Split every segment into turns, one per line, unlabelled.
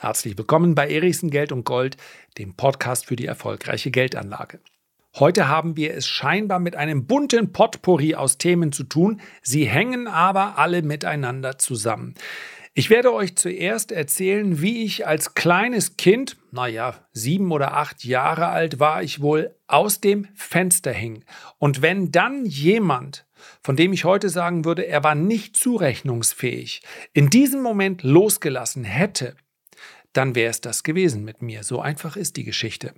Herzlich willkommen bei Erichsen Geld und Gold, dem Podcast für die erfolgreiche Geldanlage. Heute haben wir es scheinbar mit einem bunten Potpourri aus Themen zu tun, sie hängen aber alle miteinander zusammen. Ich werde euch zuerst erzählen, wie ich als kleines Kind, naja, sieben oder acht Jahre alt war ich wohl, aus dem Fenster hing. Und wenn dann jemand, von dem ich heute sagen würde, er war nicht zurechnungsfähig, in diesem Moment losgelassen hätte, dann wäre es das gewesen mit mir. So einfach ist die Geschichte.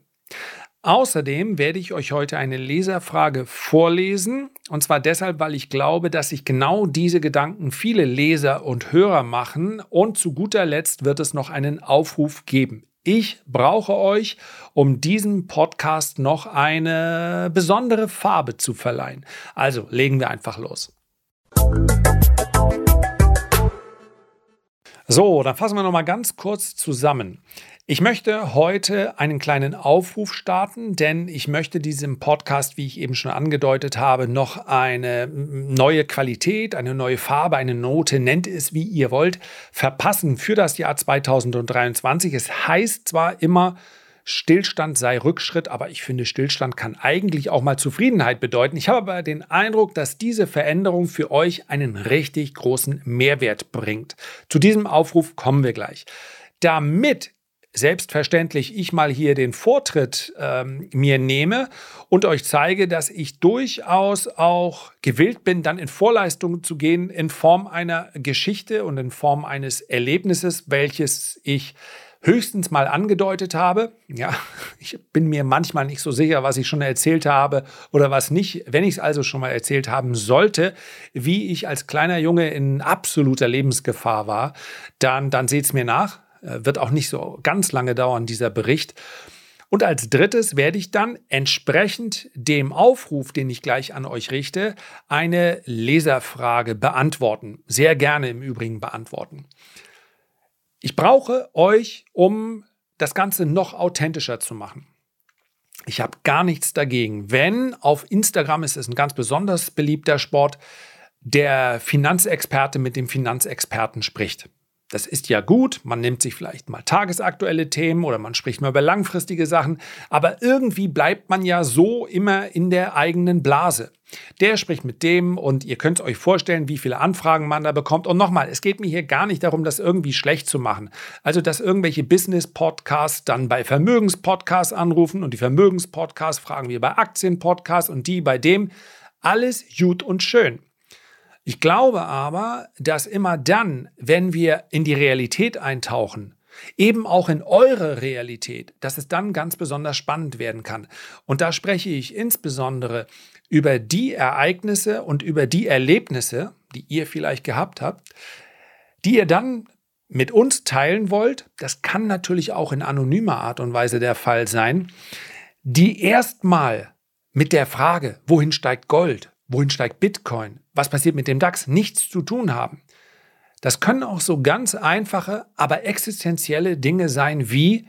Außerdem werde ich euch heute eine Leserfrage vorlesen, und zwar deshalb, weil ich glaube, dass sich genau diese Gedanken viele Leser und Hörer machen, und zu guter Letzt wird es noch einen Aufruf geben. Ich brauche euch, um diesem Podcast noch eine besondere Farbe zu verleihen. Also legen wir einfach los. So, dann fassen wir noch mal ganz kurz zusammen. Ich möchte heute einen kleinen Aufruf starten, denn ich möchte diesem Podcast, wie ich eben schon angedeutet habe, noch eine neue Qualität, eine neue Farbe, eine Note, nennt es wie ihr wollt, verpassen für das Jahr 2023. Es heißt zwar immer, Stillstand sei Rückschritt, aber ich finde, Stillstand kann eigentlich auch mal Zufriedenheit bedeuten. Ich habe aber den Eindruck, dass diese Veränderung für euch einen richtig großen Mehrwert bringt. Zu diesem Aufruf kommen wir gleich. Damit selbstverständlich ich mal hier den Vortritt ähm, mir nehme und euch zeige, dass ich durchaus auch gewillt bin, dann in Vorleistung zu gehen in Form einer Geschichte und in Form eines Erlebnisses, welches ich höchstens mal angedeutet habe. Ja, ich bin mir manchmal nicht so sicher, was ich schon erzählt habe oder was nicht. Wenn ich es also schon mal erzählt haben sollte, wie ich als kleiner Junge in absoluter Lebensgefahr war, dann, dann seht es mir nach. Äh, wird auch nicht so ganz lange dauern, dieser Bericht. Und als drittes werde ich dann entsprechend dem Aufruf, den ich gleich an euch richte, eine Leserfrage beantworten. Sehr gerne im Übrigen beantworten. Ich brauche euch, um das Ganze noch authentischer zu machen. Ich habe gar nichts dagegen, wenn auf Instagram ist es ein ganz besonders beliebter Sport, der Finanzexperte mit dem Finanzexperten spricht. Das ist ja gut, man nimmt sich vielleicht mal tagesaktuelle Themen oder man spricht mal über langfristige Sachen, aber irgendwie bleibt man ja so immer in der eigenen Blase. Der spricht mit dem und ihr könnt euch vorstellen, wie viele Anfragen man da bekommt. Und nochmal, es geht mir hier gar nicht darum, das irgendwie schlecht zu machen. Also, dass irgendwelche Business-Podcasts dann bei Vermögenspodcasts anrufen und die Vermögenspodcasts fragen wir bei Aktienpodcasts und die bei dem. Alles gut und schön. Ich glaube aber, dass immer dann, wenn wir in die Realität eintauchen, eben auch in eure Realität, dass es dann ganz besonders spannend werden kann. Und da spreche ich insbesondere über die Ereignisse und über die Erlebnisse, die ihr vielleicht gehabt habt, die ihr dann mit uns teilen wollt. Das kann natürlich auch in anonymer Art und Weise der Fall sein, die erstmal mit der Frage, wohin steigt Gold, wohin steigt Bitcoin, was passiert mit dem DAX, nichts zu tun haben. Das können auch so ganz einfache, aber existenzielle Dinge sein wie,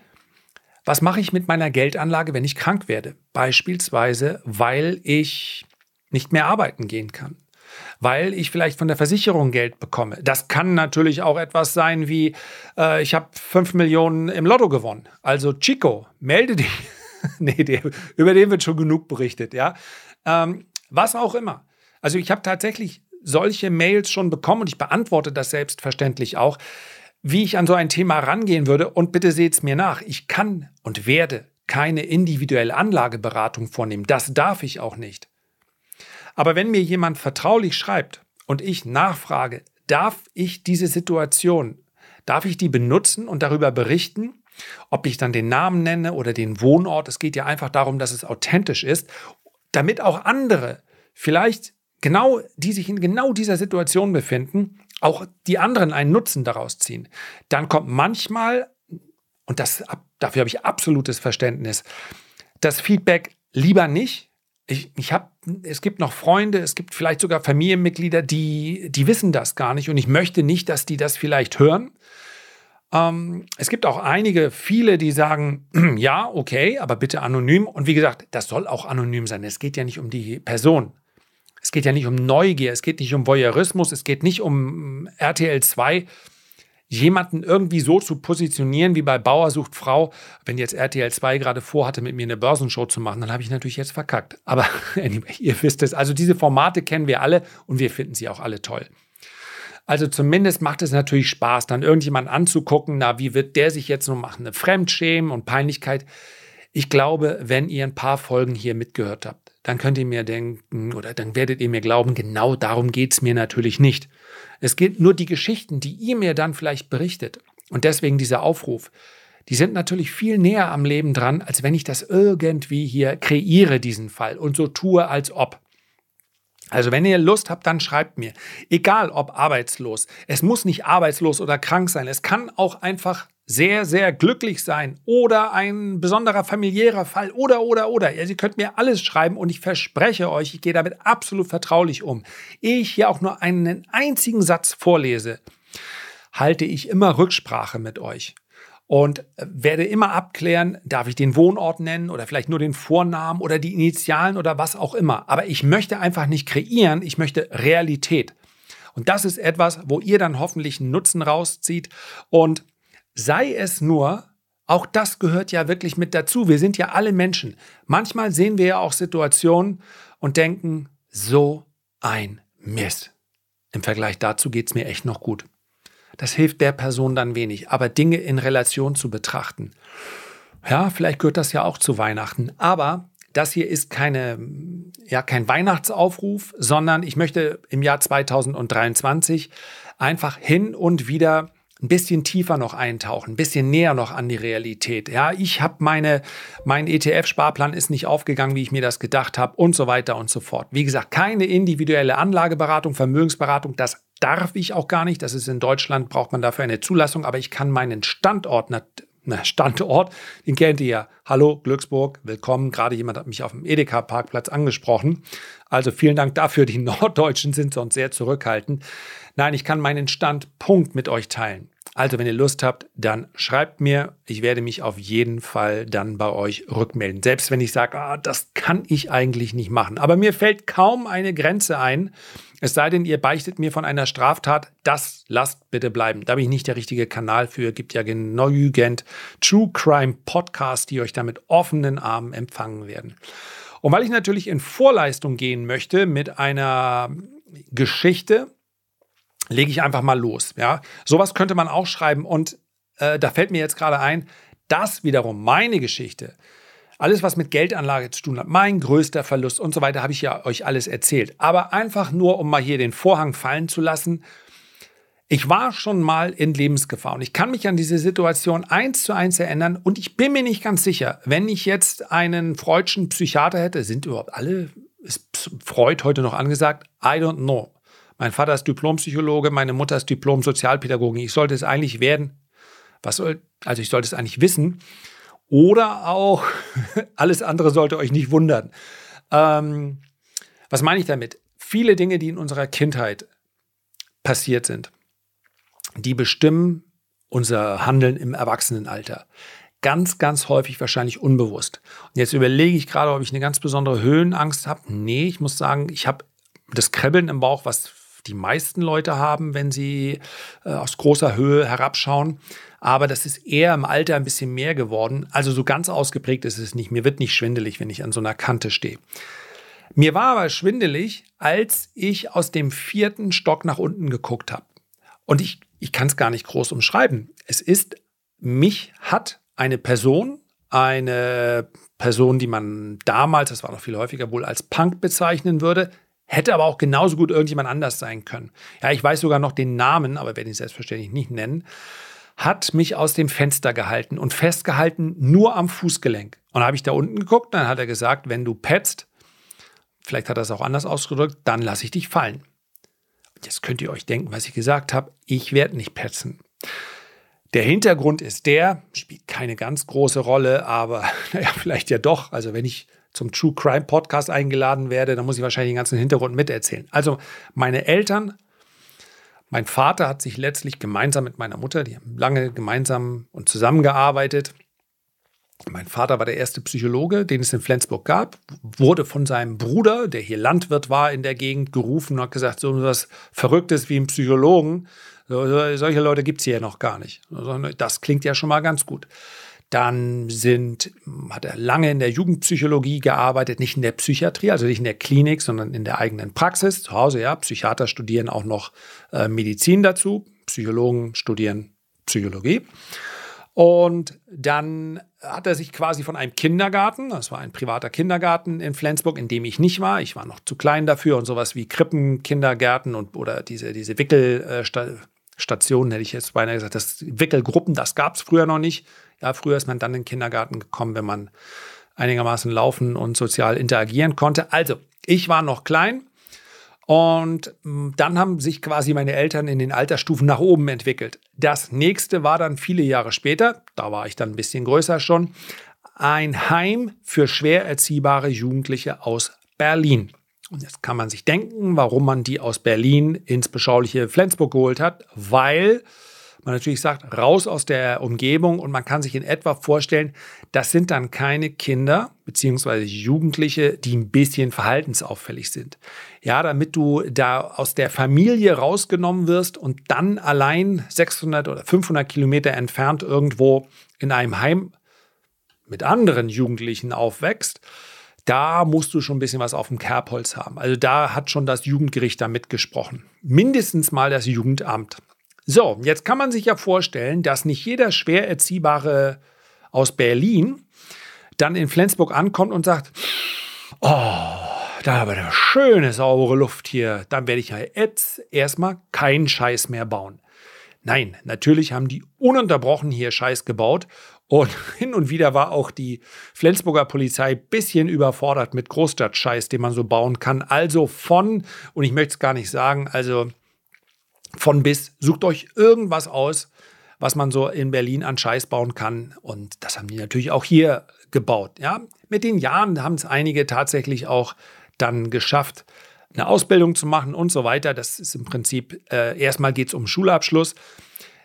was mache ich mit meiner Geldanlage, wenn ich krank werde? Beispielsweise, weil ich nicht mehr arbeiten gehen kann. Weil ich vielleicht von der Versicherung Geld bekomme. Das kann natürlich auch etwas sein wie, äh, ich habe 5 Millionen im Lotto gewonnen. Also Chico, melde dich. nee, der, über den wird schon genug berichtet, ja. Ähm, was auch immer. Also ich habe tatsächlich solche Mails schon bekommen und ich beantworte das selbstverständlich auch, wie ich an so ein Thema rangehen würde. Und bitte seht es mir nach. Ich kann und werde keine individuelle Anlageberatung vornehmen. Das darf ich auch nicht. Aber wenn mir jemand vertraulich schreibt und ich nachfrage, darf ich diese Situation, darf ich die benutzen und darüber berichten? Ob ich dann den Namen nenne oder den Wohnort, es geht ja einfach darum, dass es authentisch ist, damit auch andere vielleicht genau, die sich in genau dieser Situation befinden, auch die anderen einen Nutzen daraus ziehen. Dann kommt manchmal, und das, dafür habe ich absolutes Verständnis, das Feedback lieber nicht. Ich, ich habe, es gibt noch Freunde, es gibt vielleicht sogar Familienmitglieder, die, die wissen das gar nicht und ich möchte nicht, dass die das vielleicht hören. Ähm, es gibt auch einige, viele, die sagen, ja, okay, aber bitte anonym. Und wie gesagt, das soll auch anonym sein. Es geht ja nicht um die Person. Es geht ja nicht um Neugier, es geht nicht um Voyeurismus, es geht nicht um RTL 2. jemanden irgendwie so zu positionieren wie bei Bauer sucht Frau. Wenn jetzt RTL 2 gerade vorhatte, mit mir eine Börsenshow zu machen, dann habe ich natürlich jetzt verkackt. Aber anyway, ihr wisst es. Also diese Formate kennen wir alle und wir finden sie auch alle toll. Also zumindest macht es natürlich Spaß, dann irgendjemanden anzugucken, na, wie wird der sich jetzt noch machen? Eine Fremdschämen und Peinlichkeit. Ich glaube, wenn ihr ein paar Folgen hier mitgehört habt, dann könnt ihr mir denken oder dann werdet ihr mir glauben, genau darum geht es mir natürlich nicht. Es geht nur die Geschichten, die ihr mir dann vielleicht berichtet. Und deswegen dieser Aufruf. Die sind natürlich viel näher am Leben dran, als wenn ich das irgendwie hier kreiere, diesen Fall, und so tue, als ob. Also wenn ihr Lust habt, dann schreibt mir. Egal ob arbeitslos. Es muss nicht arbeitslos oder krank sein. Es kann auch einfach sehr, sehr glücklich sein oder ein besonderer familiärer Fall oder, oder, oder. Ihr könnt mir alles schreiben und ich verspreche euch, ich gehe damit absolut vertraulich um. Ehe ich hier auch nur einen einzigen Satz vorlese, halte ich immer Rücksprache mit euch und werde immer abklären, darf ich den Wohnort nennen oder vielleicht nur den Vornamen oder die Initialen oder was auch immer. Aber ich möchte einfach nicht kreieren, ich möchte Realität. Und das ist etwas, wo ihr dann hoffentlich einen Nutzen rauszieht und Sei es nur, auch das gehört ja wirklich mit dazu. Wir sind ja alle Menschen. Manchmal sehen wir ja auch Situationen und denken, so ein Mist. Im Vergleich dazu geht es mir echt noch gut. Das hilft der Person dann wenig, aber Dinge in Relation zu betrachten. Ja, vielleicht gehört das ja auch zu Weihnachten, aber das hier ist keine, ja, kein Weihnachtsaufruf, sondern ich möchte im Jahr 2023 einfach hin und wieder ein bisschen tiefer noch eintauchen, ein bisschen näher noch an die Realität. Ja, ich habe meine, mein ETF-Sparplan ist nicht aufgegangen, wie ich mir das gedacht habe und so weiter und so fort. Wie gesagt, keine individuelle Anlageberatung, Vermögensberatung, das darf ich auch gar nicht. Das ist in Deutschland, braucht man dafür eine Zulassung, aber ich kann meinen Standort, na, Standort, den kennt ihr ja. Hallo, Glücksburg, willkommen. Gerade jemand hat mich auf dem Edeka-Parkplatz angesprochen. Also vielen Dank dafür. Die Norddeutschen sind sonst sehr zurückhaltend. Nein, ich kann meinen Standpunkt mit euch teilen. Also, wenn ihr Lust habt, dann schreibt mir. Ich werde mich auf jeden Fall dann bei euch rückmelden. Selbst wenn ich sage, ah, das kann ich eigentlich nicht machen. Aber mir fällt kaum eine Grenze ein. Es sei denn, ihr beichtet mir von einer Straftat. Das lasst bitte bleiben. Da bin ich nicht der richtige Kanal für. Gibt ja genügend True Crime Podcasts, die euch da mit offenen Armen empfangen werden. Und weil ich natürlich in Vorleistung gehen möchte mit einer Geschichte, lege ich einfach mal los. Ja, sowas könnte man auch schreiben und äh, da fällt mir jetzt gerade ein, das wiederum meine Geschichte. Alles, was mit Geldanlage zu tun hat, mein größter Verlust und so weiter, habe ich ja euch alles erzählt. Aber einfach nur, um mal hier den Vorhang fallen zu lassen. Ich war schon mal in Lebensgefahr und ich kann mich an diese Situation eins zu eins erinnern und ich bin mir nicht ganz sicher, wenn ich jetzt einen freudschen Psychiater hätte, sind überhaupt alle, ist Freud heute noch angesagt? I don't know. Mein Vater ist Diplompsychologe, meine Mutter ist Diplom-Sozialpädagogin. Ich sollte es eigentlich werden. Was soll, also ich sollte es eigentlich wissen. Oder auch, alles andere sollte euch nicht wundern. Ähm, was meine ich damit? Viele Dinge, die in unserer Kindheit passiert sind, die bestimmen unser Handeln im Erwachsenenalter. Ganz, ganz häufig wahrscheinlich unbewusst. Und jetzt überlege ich gerade, ob ich eine ganz besondere Höhenangst habe. Nee, ich muss sagen, ich habe das Kribbeln im Bauch, was die meisten Leute haben, wenn sie äh, aus großer Höhe herabschauen. Aber das ist eher im Alter ein bisschen mehr geworden. Also so ganz ausgeprägt ist es nicht. Mir wird nicht schwindelig, wenn ich an so einer Kante stehe. Mir war aber schwindelig, als ich aus dem vierten Stock nach unten geguckt habe. Und ich, ich kann es gar nicht groß umschreiben. Es ist, mich hat eine Person, eine Person, die man damals, das war noch viel häufiger, wohl als Punk bezeichnen würde, Hätte aber auch genauso gut irgendjemand anders sein können. Ja, ich weiß sogar noch den Namen, aber werde ihn selbstverständlich nicht nennen. Hat mich aus dem Fenster gehalten und festgehalten nur am Fußgelenk. Und habe ich da unten geguckt, dann hat er gesagt, wenn du petzt, vielleicht hat er es auch anders ausgedrückt, dann lasse ich dich fallen. Jetzt könnt ihr euch denken, was ich gesagt habe. Ich werde nicht petzen. Der Hintergrund ist der, spielt keine ganz große Rolle, aber naja, vielleicht ja doch. Also wenn ich zum True Crime Podcast eingeladen werde, dann muss ich wahrscheinlich den ganzen Hintergrund miterzählen. Also meine Eltern, mein Vater hat sich letztlich gemeinsam mit meiner Mutter, die haben lange gemeinsam und zusammengearbeitet, Mein Vater war der erste Psychologe, den es in Flensburg gab, wurde von seinem Bruder, der hier Landwirt war in der Gegend, gerufen und hat gesagt, so was Verrücktes wie ein Psychologen, solche Leute gibt es hier noch gar nicht. Das klingt ja schon mal ganz gut. Dann sind, hat er lange in der Jugendpsychologie gearbeitet, nicht in der Psychiatrie, also nicht in der Klinik, sondern in der eigenen Praxis. Zu Hause, ja, Psychiater studieren auch noch äh, Medizin dazu, Psychologen studieren Psychologie. Und dann hat er sich quasi von einem Kindergarten, das war ein privater Kindergarten in Flensburg, in dem ich nicht war, ich war noch zu klein dafür und sowas wie Krippen, Kindergärten und oder diese, diese Wickelstationen, hätte ich jetzt beinahe gesagt, das Wickelgruppen, das gab es früher noch nicht. Ja, früher ist man dann in den Kindergarten gekommen, wenn man einigermaßen laufen und sozial interagieren konnte. Also, ich war noch klein und hm, dann haben sich quasi meine Eltern in den Altersstufen nach oben entwickelt. Das nächste war dann viele Jahre später, da war ich dann ein bisschen größer schon, ein Heim für schwer erziehbare Jugendliche aus Berlin. Und jetzt kann man sich denken, warum man die aus Berlin ins beschauliche Flensburg geholt hat, weil man natürlich sagt, raus aus der Umgebung und man kann sich in etwa vorstellen, das sind dann keine Kinder beziehungsweise Jugendliche, die ein bisschen verhaltensauffällig sind. Ja, damit du da aus der Familie rausgenommen wirst und dann allein 600 oder 500 Kilometer entfernt irgendwo in einem Heim mit anderen Jugendlichen aufwächst, da musst du schon ein bisschen was auf dem Kerbholz haben. Also da hat schon das Jugendgericht da mitgesprochen. Mindestens mal das Jugendamt. So, jetzt kann man sich ja vorstellen, dass nicht jeder schwer erziehbare aus Berlin dann in Flensburg ankommt und sagt, oh, da haben wir eine schöne, saubere Luft hier. Dann werde ich ja jetzt erstmal keinen Scheiß mehr bauen. Nein, natürlich haben die ununterbrochen hier Scheiß gebaut. Und hin und wieder war auch die Flensburger Polizei ein bisschen überfordert mit Großstadtscheiß, den man so bauen kann. Also von, und ich möchte es gar nicht sagen, also von bis. Sucht euch irgendwas aus, was man so in Berlin an Scheiß bauen kann. Und das haben die natürlich auch hier gebaut. Ja, mit den Jahren haben es einige tatsächlich auch dann geschafft, eine Ausbildung zu machen und so weiter. Das ist im Prinzip, äh, erstmal geht es um Schulabschluss.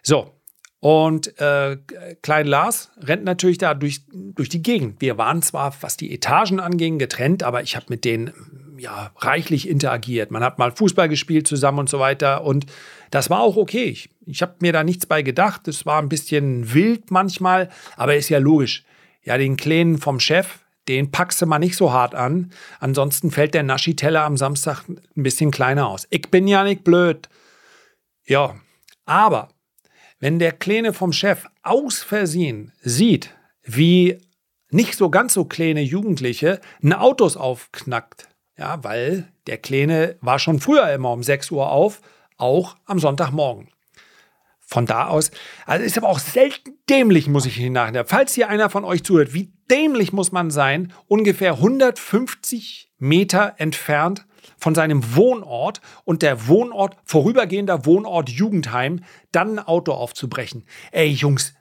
So, und äh, Klein Lars rennt natürlich da durch, durch die Gegend. Wir waren zwar, was die Etagen anging, getrennt, aber ich habe mit denen ja reichlich interagiert. Man hat mal Fußball gespielt zusammen und so weiter. Und das war auch okay. Ich, ich habe mir da nichts bei gedacht. Es war ein bisschen wild manchmal, aber ist ja logisch. Ja, den Kleinen vom Chef, den packst du mal nicht so hart an. Ansonsten fällt der Naschi-Teller am Samstag ein bisschen kleiner aus. Ich bin ja nicht blöd. Ja, aber wenn der Kleine vom Chef aus Versehen sieht, wie nicht so ganz so kleine Jugendliche ein Autos aufknackt, ja, weil der Kleine war schon früher immer um 6 Uhr auf, auch am Sonntagmorgen. Von da aus, also ist aber auch selten dämlich, muss ich nachher. Falls hier einer von euch zuhört, wie dämlich muss man sein, ungefähr 150 Meter entfernt von seinem Wohnort und der Wohnort, vorübergehender Wohnort Jugendheim, dann ein Auto aufzubrechen. Ey, Jungs,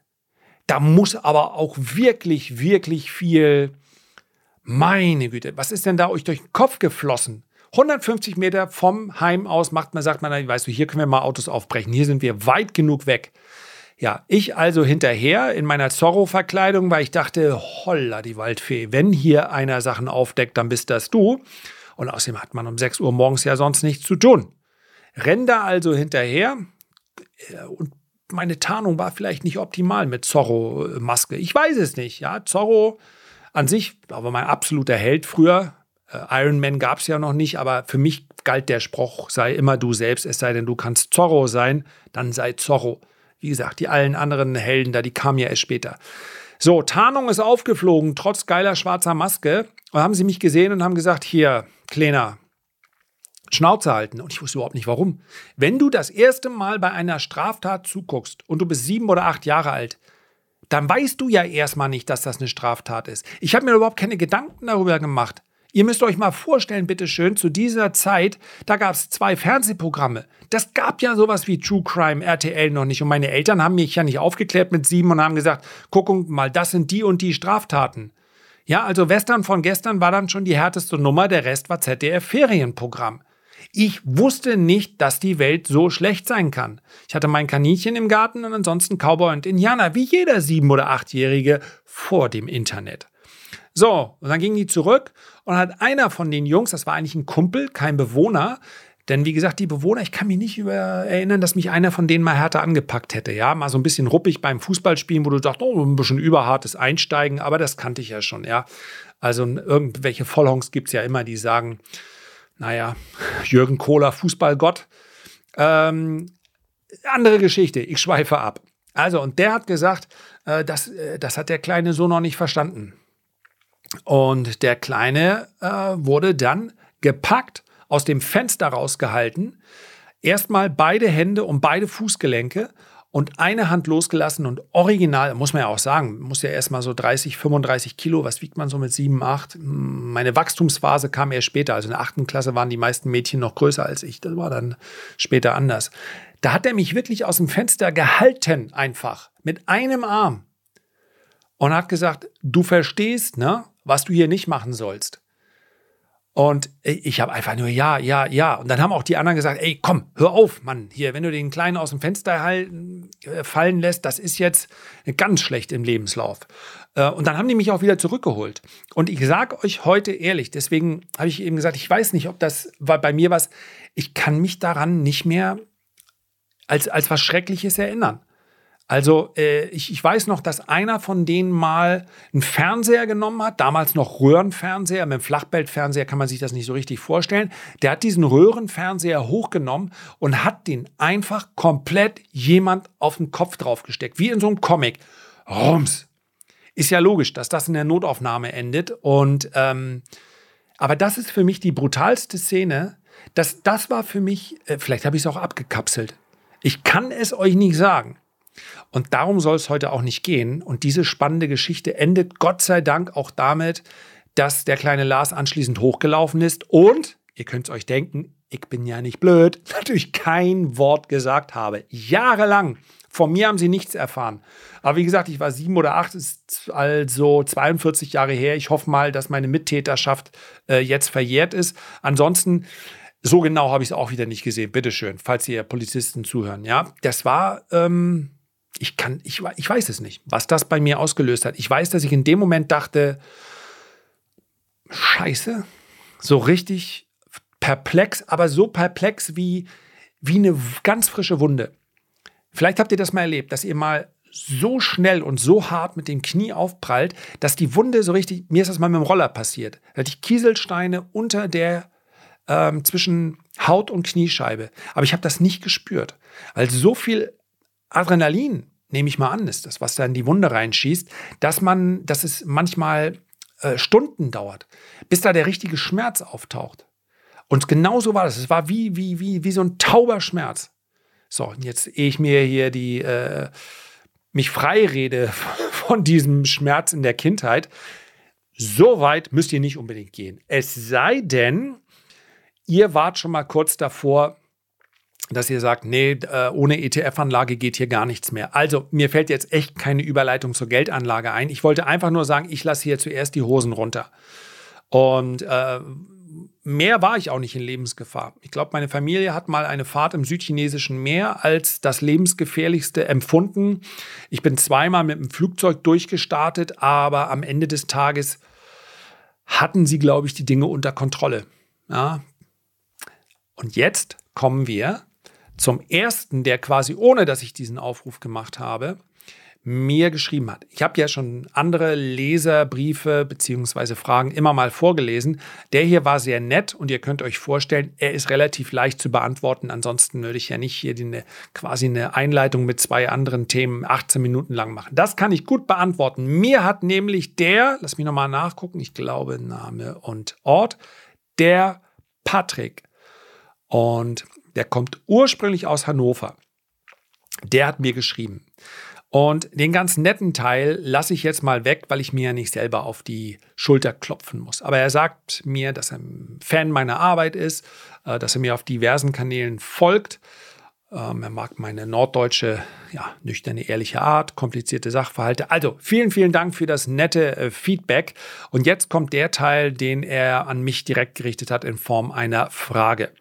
da muss aber auch wirklich, wirklich viel. Meine Güte, was ist denn da euch durch den Kopf geflossen? 150 Meter vom Heim aus macht man, sagt man, weißt du, hier können wir mal Autos aufbrechen. Hier sind wir weit genug weg. Ja, ich also hinterher in meiner Zorro-Verkleidung, weil ich dachte, holla, die Waldfee, wenn hier einer Sachen aufdeckt, dann bist das du. Und außerdem hat man um 6 Uhr morgens ja sonst nichts zu tun. Renn da also hinterher äh, und meine Tarnung war vielleicht nicht optimal mit Zorro-Maske. Ich weiß es nicht. Ja, Zorro an sich, aber mein absoluter Held früher. Äh, Iron Man gab es ja noch nicht, aber für mich galt der Spruch, sei immer du selbst, es sei denn, du kannst Zorro sein, dann sei Zorro. Wie gesagt, die allen anderen Helden da, die kamen ja erst später. So, Tarnung ist aufgeflogen, trotz geiler schwarzer Maske. Und haben sie mich gesehen und haben gesagt, hier, Kleiner, Schnauze halten. Und ich wusste überhaupt nicht warum. Wenn du das erste Mal bei einer Straftat zuguckst und du bist sieben oder acht Jahre alt, dann weißt du ja erstmal nicht, dass das eine Straftat ist. Ich habe mir überhaupt keine Gedanken darüber gemacht. Ihr müsst euch mal vorstellen, bitteschön, zu dieser Zeit, da gab es zwei Fernsehprogramme. Das gab ja sowas wie True Crime, RTL noch nicht. Und meine Eltern haben mich ja nicht aufgeklärt mit sieben und haben gesagt, gucken mal, das sind die und die Straftaten. Ja, also Western von gestern war dann schon die härteste Nummer, der Rest war ZDF-Ferienprogramm. Ich wusste nicht, dass die Welt so schlecht sein kann. Ich hatte mein Kaninchen im Garten und ansonsten Cowboy und Indianer, wie jeder sieben- oder achtjährige vor dem Internet. So, und dann gingen die zurück und hat einer von den Jungs, das war eigentlich ein Kumpel, kein Bewohner, denn wie gesagt, die Bewohner, ich kann mich nicht über erinnern, dass mich einer von denen mal härter angepackt hätte. Ja, mal so ein bisschen ruppig beim Fußballspielen, wo du dachtest, oh, ein bisschen überhartes Einsteigen, aber das kannte ich ja schon, ja. Also irgendwelche Vollhongs gibt es ja immer, die sagen, naja, Jürgen Kohler, Fußballgott. Ähm, andere Geschichte, ich schweife ab. Also, und der hat gesagt, äh, das, äh, das hat der Kleine so noch nicht verstanden. Und der Kleine äh, wurde dann gepackt aus dem Fenster rausgehalten, erstmal beide Hände und beide Fußgelenke und eine Hand losgelassen und original, muss man ja auch sagen, muss ja erstmal so 30, 35 Kilo, was wiegt man so mit 7, 8? Meine Wachstumsphase kam erst später, also in der achten Klasse waren die meisten Mädchen noch größer als ich, das war dann später anders. Da hat er mich wirklich aus dem Fenster gehalten, einfach, mit einem Arm und hat gesagt, du verstehst, ne, was du hier nicht machen sollst. Und ich habe einfach nur ja, ja, ja. Und dann haben auch die anderen gesagt, ey, komm, hör auf, Mann, hier, wenn du den Kleinen aus dem Fenster halten, äh, fallen lässt, das ist jetzt ganz schlecht im Lebenslauf. Äh, und dann haben die mich auch wieder zurückgeholt. Und ich sage euch heute ehrlich, deswegen habe ich eben gesagt, ich weiß nicht, ob das bei mir was, ich kann mich daran nicht mehr als, als was Schreckliches erinnern. Also äh, ich, ich weiß noch, dass einer von denen mal einen Fernseher genommen hat, damals noch Röhrenfernseher, mit dem Flachbildfernseher kann man sich das nicht so richtig vorstellen. Der hat diesen Röhrenfernseher hochgenommen und hat den einfach komplett jemand auf den Kopf draufgesteckt, wie in so einem Comic. Rums. Ist ja logisch, dass das in der Notaufnahme endet. Und ähm, aber das ist für mich die brutalste Szene. Das, das war für mich, äh, vielleicht habe ich es auch abgekapselt. Ich kann es euch nicht sagen. Und darum soll es heute auch nicht gehen. Und diese spannende Geschichte endet Gott sei Dank auch damit, dass der kleine Lars anschließend hochgelaufen ist und, ihr könnt es euch denken, ich bin ja nicht blöd, natürlich kein Wort gesagt habe. Jahrelang. Von mir haben sie nichts erfahren. Aber wie gesagt, ich war sieben oder acht, ist also 42 Jahre her. Ich hoffe mal, dass meine Mittäterschaft äh, jetzt verjährt ist. Ansonsten, so genau habe ich es auch wieder nicht gesehen. Bitteschön, falls ihr Polizisten zuhören. Ja, das war ähm, ich kann, ich, ich weiß es nicht, was das bei mir ausgelöst hat. Ich weiß, dass ich in dem Moment dachte, Scheiße, so richtig perplex, aber so perplex wie, wie eine ganz frische Wunde. Vielleicht habt ihr das mal erlebt, dass ihr mal so schnell und so hart mit dem Knie aufprallt, dass die Wunde so richtig, mir ist das mal mit dem Roller passiert. Da hatte ich Kieselsteine unter der, ähm, zwischen Haut und Kniescheibe. Aber ich habe das nicht gespürt, weil so viel Adrenalin, nehme ich mal an, ist das, was da in die Wunde reinschießt, dass man, dass es manchmal äh, Stunden dauert, bis da der richtige Schmerz auftaucht. Und genau so war das. Es war wie, wie, wie, wie so ein tauber Schmerz. So, und jetzt, ehe ich mir hier die, äh, mich freirede von diesem Schmerz in der Kindheit, so weit müsst ihr nicht unbedingt gehen. Es sei denn, ihr wart schon mal kurz davor, dass ihr sagt, nee, äh, ohne ETF-Anlage geht hier gar nichts mehr. Also mir fällt jetzt echt keine Überleitung zur Geldanlage ein. Ich wollte einfach nur sagen, ich lasse hier zuerst die Hosen runter. Und äh, mehr war ich auch nicht in Lebensgefahr. Ich glaube, meine Familie hat mal eine Fahrt im südchinesischen Meer als das lebensgefährlichste empfunden. Ich bin zweimal mit dem Flugzeug durchgestartet, aber am Ende des Tages hatten sie, glaube ich, die Dinge unter Kontrolle. Ja. Und jetzt kommen wir zum ersten, der quasi ohne, dass ich diesen Aufruf gemacht habe, mir geschrieben hat. Ich habe ja schon andere Leserbriefe bzw. Fragen immer mal vorgelesen. Der hier war sehr nett und ihr könnt euch vorstellen, er ist relativ leicht zu beantworten. Ansonsten würde ich ja nicht hier die, quasi eine Einleitung mit zwei anderen Themen 18 Minuten lang machen. Das kann ich gut beantworten. Mir hat nämlich der, lass mich nochmal nachgucken, ich glaube Name und Ort, der Patrick. Und der kommt ursprünglich aus Hannover. Der hat mir geschrieben. Und den ganz netten Teil lasse ich jetzt mal weg, weil ich mir ja nicht selber auf die Schulter klopfen muss. Aber er sagt mir, dass er ein Fan meiner Arbeit ist, äh, dass er mir auf diversen Kanälen folgt. Ähm, er mag meine norddeutsche, ja, nüchterne, ehrliche Art, komplizierte Sachverhalte. Also vielen, vielen Dank für das nette äh, Feedback. Und jetzt kommt der Teil, den er an mich direkt gerichtet hat in Form einer Frage.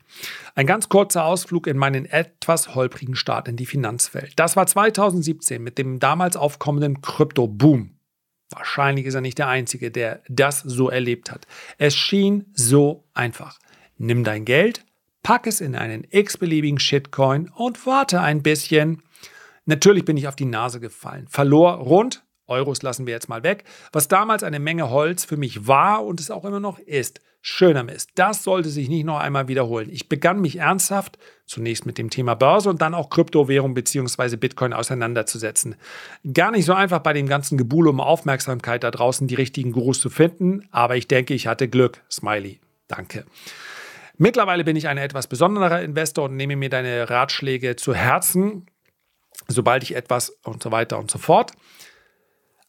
Ein ganz kurzer Ausflug in meinen etwas holprigen Start in die Finanzwelt. Das war 2017 mit dem damals aufkommenden Krypto-Boom. Wahrscheinlich ist er nicht der Einzige, der das so erlebt hat. Es schien so einfach. Nimm dein Geld, pack es in einen x-beliebigen Shitcoin und warte ein bisschen. Natürlich bin ich auf die Nase gefallen, verlor rund, Euros lassen wir jetzt mal weg, was damals eine Menge Holz für mich war und es auch immer noch ist. Schöner Mist. Das sollte sich nicht noch einmal wiederholen. Ich begann mich ernsthaft, zunächst mit dem Thema Börse und dann auch Kryptowährung bzw. Bitcoin auseinanderzusetzen. Gar nicht so einfach bei dem ganzen Gebuhl um Aufmerksamkeit da draußen die richtigen Gurus zu finden, aber ich denke, ich hatte Glück. Smiley. Danke. Mittlerweile bin ich ein etwas besonderer Investor und nehme mir deine Ratschläge zu Herzen, sobald ich etwas und so weiter und so fort.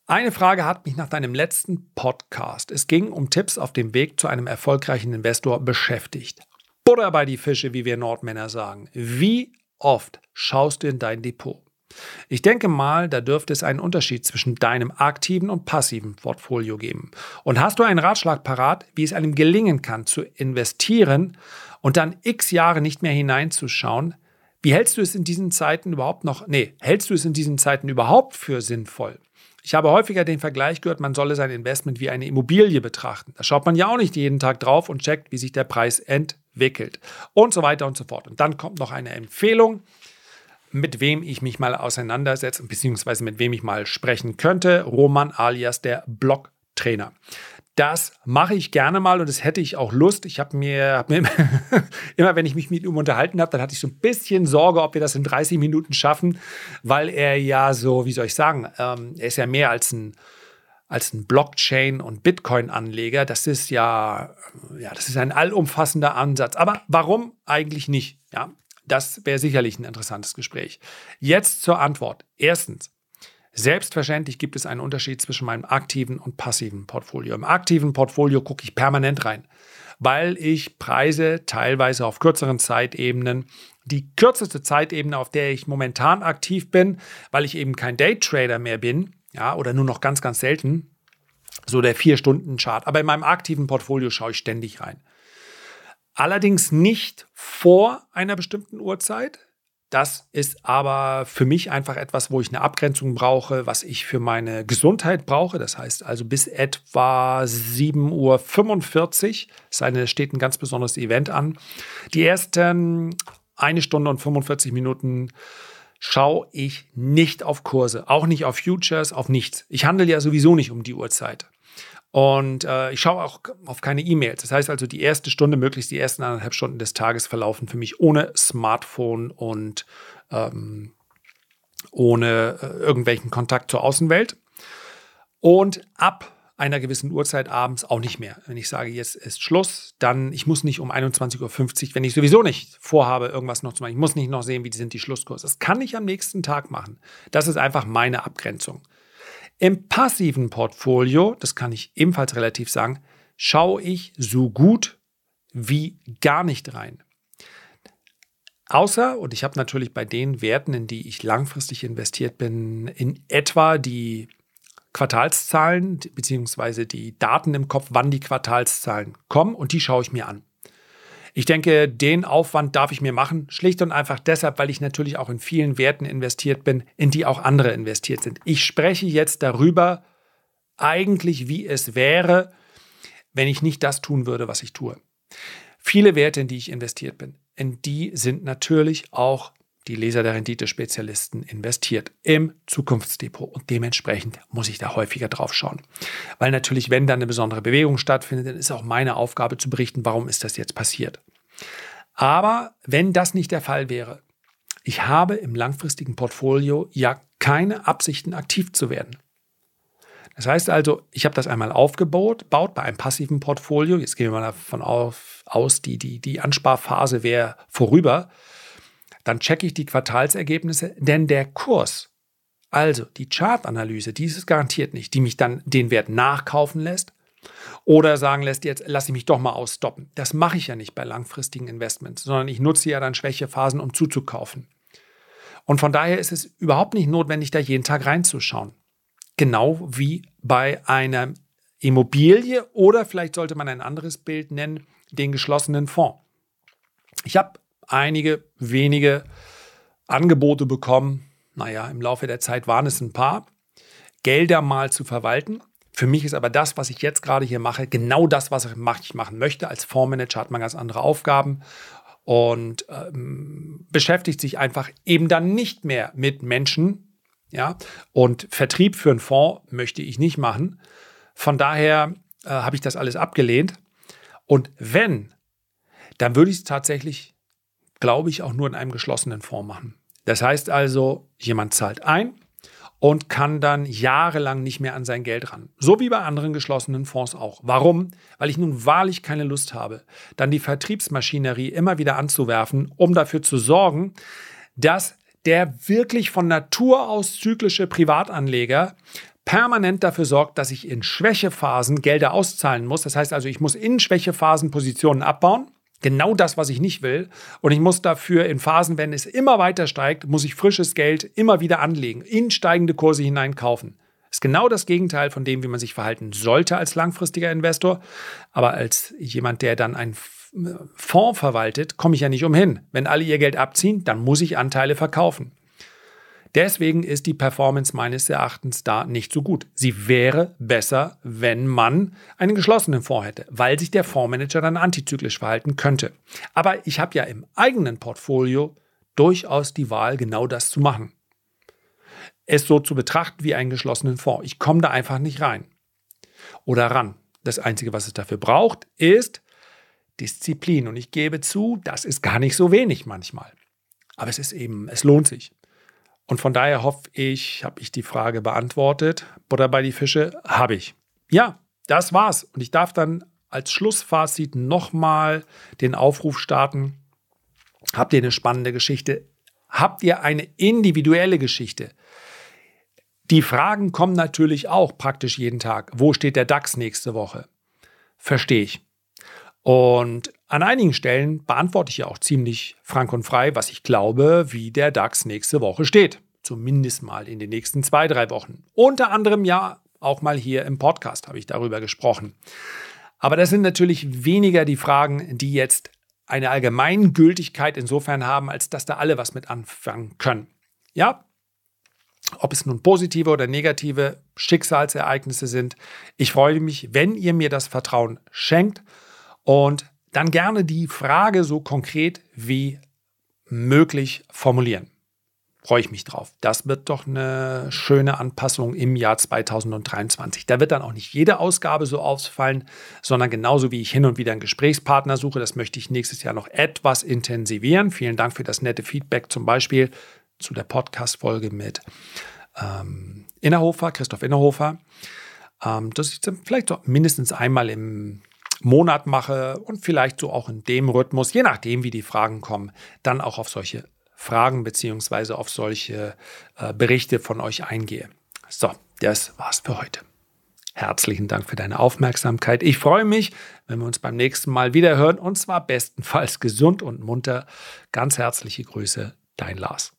Eine Frage hat mich nach deinem letzten Podcast, es ging um Tipps auf dem Weg zu einem erfolgreichen Investor, beschäftigt. Butter bei die Fische, wie wir Nordmänner sagen. Wie oft schaust du in dein Depot? Ich denke mal, da dürfte es einen Unterschied zwischen deinem aktiven und passiven Portfolio geben. Und hast du einen Ratschlag parat, wie es einem gelingen kann, zu investieren und dann x Jahre nicht mehr hineinzuschauen? Wie hältst du es in diesen Zeiten überhaupt noch, nee, hältst du es in diesen Zeiten überhaupt für sinnvoll? Ich habe häufiger den Vergleich gehört, man solle sein Investment wie eine Immobilie betrachten. Da schaut man ja auch nicht jeden Tag drauf und checkt, wie sich der Preis entwickelt und so weiter und so fort. Und dann kommt noch eine Empfehlung, mit wem ich mich mal auseinandersetze, beziehungsweise mit wem ich mal sprechen könnte. Roman alias der Blog-Trainer. Das mache ich gerne mal und das hätte ich auch Lust. Ich habe mir, hab mir immer, wenn ich mich mit ihm unterhalten habe, dann hatte ich so ein bisschen Sorge, ob wir das in 30 Minuten schaffen, weil er ja so, wie soll ich sagen, ähm, er ist ja mehr als ein, als ein Blockchain- und Bitcoin-Anleger. Das ist ja, ja, das ist ein allumfassender Ansatz. Aber warum eigentlich nicht? Ja, das wäre sicherlich ein interessantes Gespräch. Jetzt zur Antwort. Erstens, Selbstverständlich gibt es einen Unterschied zwischen meinem aktiven und passiven Portfolio. Im aktiven Portfolio gucke ich permanent rein, weil ich Preise teilweise auf kürzeren Zeitebenen. Die kürzeste Zeitebene, auf der ich momentan aktiv bin, weil ich eben kein Daytrader mehr bin, ja, oder nur noch ganz, ganz selten, so der Vier-Stunden-Chart. Aber in meinem aktiven Portfolio schaue ich ständig rein. Allerdings nicht vor einer bestimmten Uhrzeit, das ist aber für mich einfach etwas, wo ich eine Abgrenzung brauche, was ich für meine Gesundheit brauche. Das heißt also bis etwa 7.45 Uhr, es eine, steht ein ganz besonderes Event an. Die ersten eine Stunde und 45 Minuten schaue ich nicht auf Kurse, auch nicht auf Futures, auf nichts. Ich handle ja sowieso nicht um die Uhrzeit. Und äh, ich schaue auch auf keine E-Mails. Das heißt also, die erste Stunde, möglichst die ersten anderthalb Stunden des Tages verlaufen für mich ohne Smartphone und ähm, ohne äh, irgendwelchen Kontakt zur Außenwelt. Und ab einer gewissen Uhrzeit abends auch nicht mehr. Wenn ich sage, jetzt ist Schluss, dann ich muss nicht um 21.50 Uhr, wenn ich sowieso nicht vorhabe, irgendwas noch zu machen, ich muss nicht noch sehen, wie sind die Schlusskurse. Das kann ich am nächsten Tag machen. Das ist einfach meine Abgrenzung. Im passiven Portfolio, das kann ich ebenfalls relativ sagen, schaue ich so gut wie gar nicht rein. Außer, und ich habe natürlich bei den Werten, in die ich langfristig investiert bin, in etwa die Quartalszahlen bzw. die Daten im Kopf, wann die Quartalszahlen kommen und die schaue ich mir an. Ich denke, den Aufwand darf ich mir machen, schlicht und einfach deshalb, weil ich natürlich auch in vielen Werten investiert bin, in die auch andere investiert sind. Ich spreche jetzt darüber eigentlich, wie es wäre, wenn ich nicht das tun würde, was ich tue. Viele Werte, in die ich investiert bin, in die sind natürlich auch die Leser der Rendite-Spezialisten investiert im Zukunftsdepot. Und dementsprechend muss ich da häufiger drauf schauen. Weil natürlich, wenn da eine besondere Bewegung stattfindet, dann ist auch meine Aufgabe zu berichten, warum ist das jetzt passiert. Aber wenn das nicht der Fall wäre, ich habe im langfristigen Portfolio ja keine Absichten, aktiv zu werden. Das heißt also, ich habe das einmal aufgebaut, baut bei einem passiven Portfolio. Jetzt gehen wir mal davon aus, die, die, die Ansparphase wäre vorüber dann checke ich die Quartalsergebnisse, denn der Kurs, also die Chartanalyse, die ist es garantiert nicht, die mich dann den Wert nachkaufen lässt oder sagen lässt, jetzt lasse ich mich doch mal ausstoppen. Das mache ich ja nicht bei langfristigen Investments, sondern ich nutze ja dann Schwächephasen, um zuzukaufen. Und von daher ist es überhaupt nicht notwendig, da jeden Tag reinzuschauen. Genau wie bei einer Immobilie oder vielleicht sollte man ein anderes Bild nennen, den geschlossenen Fonds. Ich habe einige wenige Angebote bekommen. Naja, im Laufe der Zeit waren es ein paar. Gelder mal zu verwalten. Für mich ist aber das, was ich jetzt gerade hier mache, genau das, was ich machen möchte. Als Fondsmanager hat man ganz andere Aufgaben und ähm, beschäftigt sich einfach eben dann nicht mehr mit Menschen. Ja, und Vertrieb für einen Fonds möchte ich nicht machen. Von daher äh, habe ich das alles abgelehnt. Und wenn, dann würde ich es tatsächlich, glaube ich, auch nur in einem geschlossenen Fonds machen. Das heißt also, jemand zahlt ein und kann dann jahrelang nicht mehr an sein Geld ran. So wie bei anderen geschlossenen Fonds auch. Warum? Weil ich nun wahrlich keine Lust habe, dann die Vertriebsmaschinerie immer wieder anzuwerfen, um dafür zu sorgen, dass der wirklich von Natur aus zyklische Privatanleger permanent dafür sorgt, dass ich in Schwächephasen Gelder auszahlen muss. Das heißt also, ich muss in Schwächephasen Positionen abbauen. Genau das, was ich nicht will. Und ich muss dafür in Phasen, wenn es immer weiter steigt, muss ich frisches Geld immer wieder anlegen, in steigende Kurse hinein kaufen. Das ist genau das Gegenteil von dem, wie man sich verhalten sollte als langfristiger Investor. Aber als jemand, der dann einen Fonds verwaltet, komme ich ja nicht umhin. Wenn alle ihr Geld abziehen, dann muss ich Anteile verkaufen. Deswegen ist die Performance meines Erachtens da nicht so gut. Sie wäre besser, wenn man einen geschlossenen Fonds hätte, weil sich der Fondsmanager dann antizyklisch verhalten könnte. Aber ich habe ja im eigenen Portfolio durchaus die Wahl, genau das zu machen. Es so zu betrachten wie einen geschlossenen Fonds. Ich komme da einfach nicht rein oder ran. Das Einzige, was es dafür braucht, ist Disziplin. Und ich gebe zu, das ist gar nicht so wenig manchmal. Aber es ist eben, es lohnt sich. Und von daher hoffe ich, habe ich die Frage beantwortet. Butter bei die Fische habe ich. Ja, das war's. Und ich darf dann als Schlussfazit nochmal den Aufruf starten. Habt ihr eine spannende Geschichte? Habt ihr eine individuelle Geschichte? Die Fragen kommen natürlich auch praktisch jeden Tag. Wo steht der DAX nächste Woche? Verstehe ich. Und an einigen Stellen beantworte ich ja auch ziemlich frank und frei, was ich glaube, wie der DAX nächste Woche steht. Zumindest mal in den nächsten zwei, drei Wochen. Unter anderem ja auch mal hier im Podcast habe ich darüber gesprochen. Aber das sind natürlich weniger die Fragen, die jetzt eine Allgemeingültigkeit insofern haben, als dass da alle was mit anfangen können. Ja, ob es nun positive oder negative Schicksalsereignisse sind. Ich freue mich, wenn ihr mir das Vertrauen schenkt und dann gerne die Frage so konkret wie möglich formulieren. Freue ich mich drauf. Das wird doch eine schöne Anpassung im Jahr 2023. Da wird dann auch nicht jede Ausgabe so ausfallen, sondern genauso wie ich hin und wieder einen Gesprächspartner suche, das möchte ich nächstes Jahr noch etwas intensivieren. Vielen Dank für das nette Feedback, zum Beispiel zu der Podcast-Folge mit ähm, Innerhofer, Christoph Innerhofer. Ähm, dass ich vielleicht mindestens einmal im Monat mache und vielleicht so auch in dem Rhythmus, je nachdem, wie die Fragen kommen, dann auch auf solche Fragen bzw. auf solche äh, Berichte von euch eingehe. So, das war's für heute. Herzlichen Dank für deine Aufmerksamkeit. Ich freue mich, wenn wir uns beim nächsten Mal wieder hören und zwar bestenfalls gesund und munter. Ganz herzliche Grüße, dein Lars.